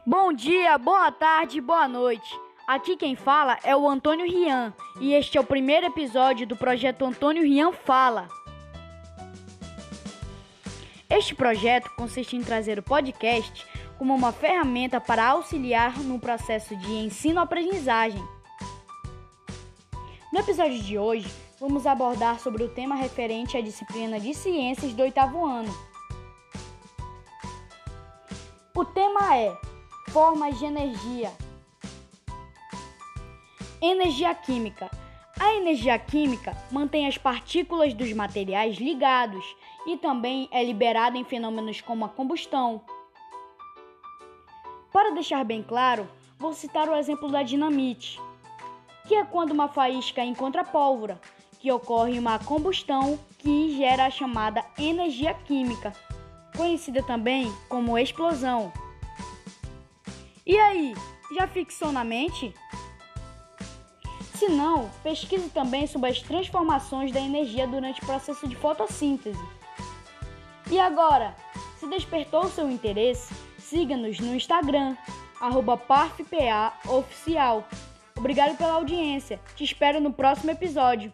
Bom dia, boa tarde, boa noite. Aqui quem fala é o Antônio Rian e este é o primeiro episódio do projeto Antônio Rian Fala. Este projeto consiste em trazer o podcast como uma ferramenta para auxiliar no processo de ensino-aprendizagem. No episódio de hoje, vamos abordar sobre o tema referente à disciplina de ciências do oitavo ano. O tema é Formas de energia. Energia química. A energia química mantém as partículas dos materiais ligados e também é liberada em fenômenos como a combustão. Para deixar bem claro, vou citar o exemplo da dinamite, que é quando uma faísca encontra pólvora, que ocorre uma combustão que gera a chamada energia química, conhecida também como explosão. E aí, já fixou na mente? Se não, pesquise também sobre as transformações da energia durante o processo de fotossíntese. E agora, se despertou seu interesse, siga-nos no Instagram, parfpaoficial. Obrigado pela audiência. Te espero no próximo episódio.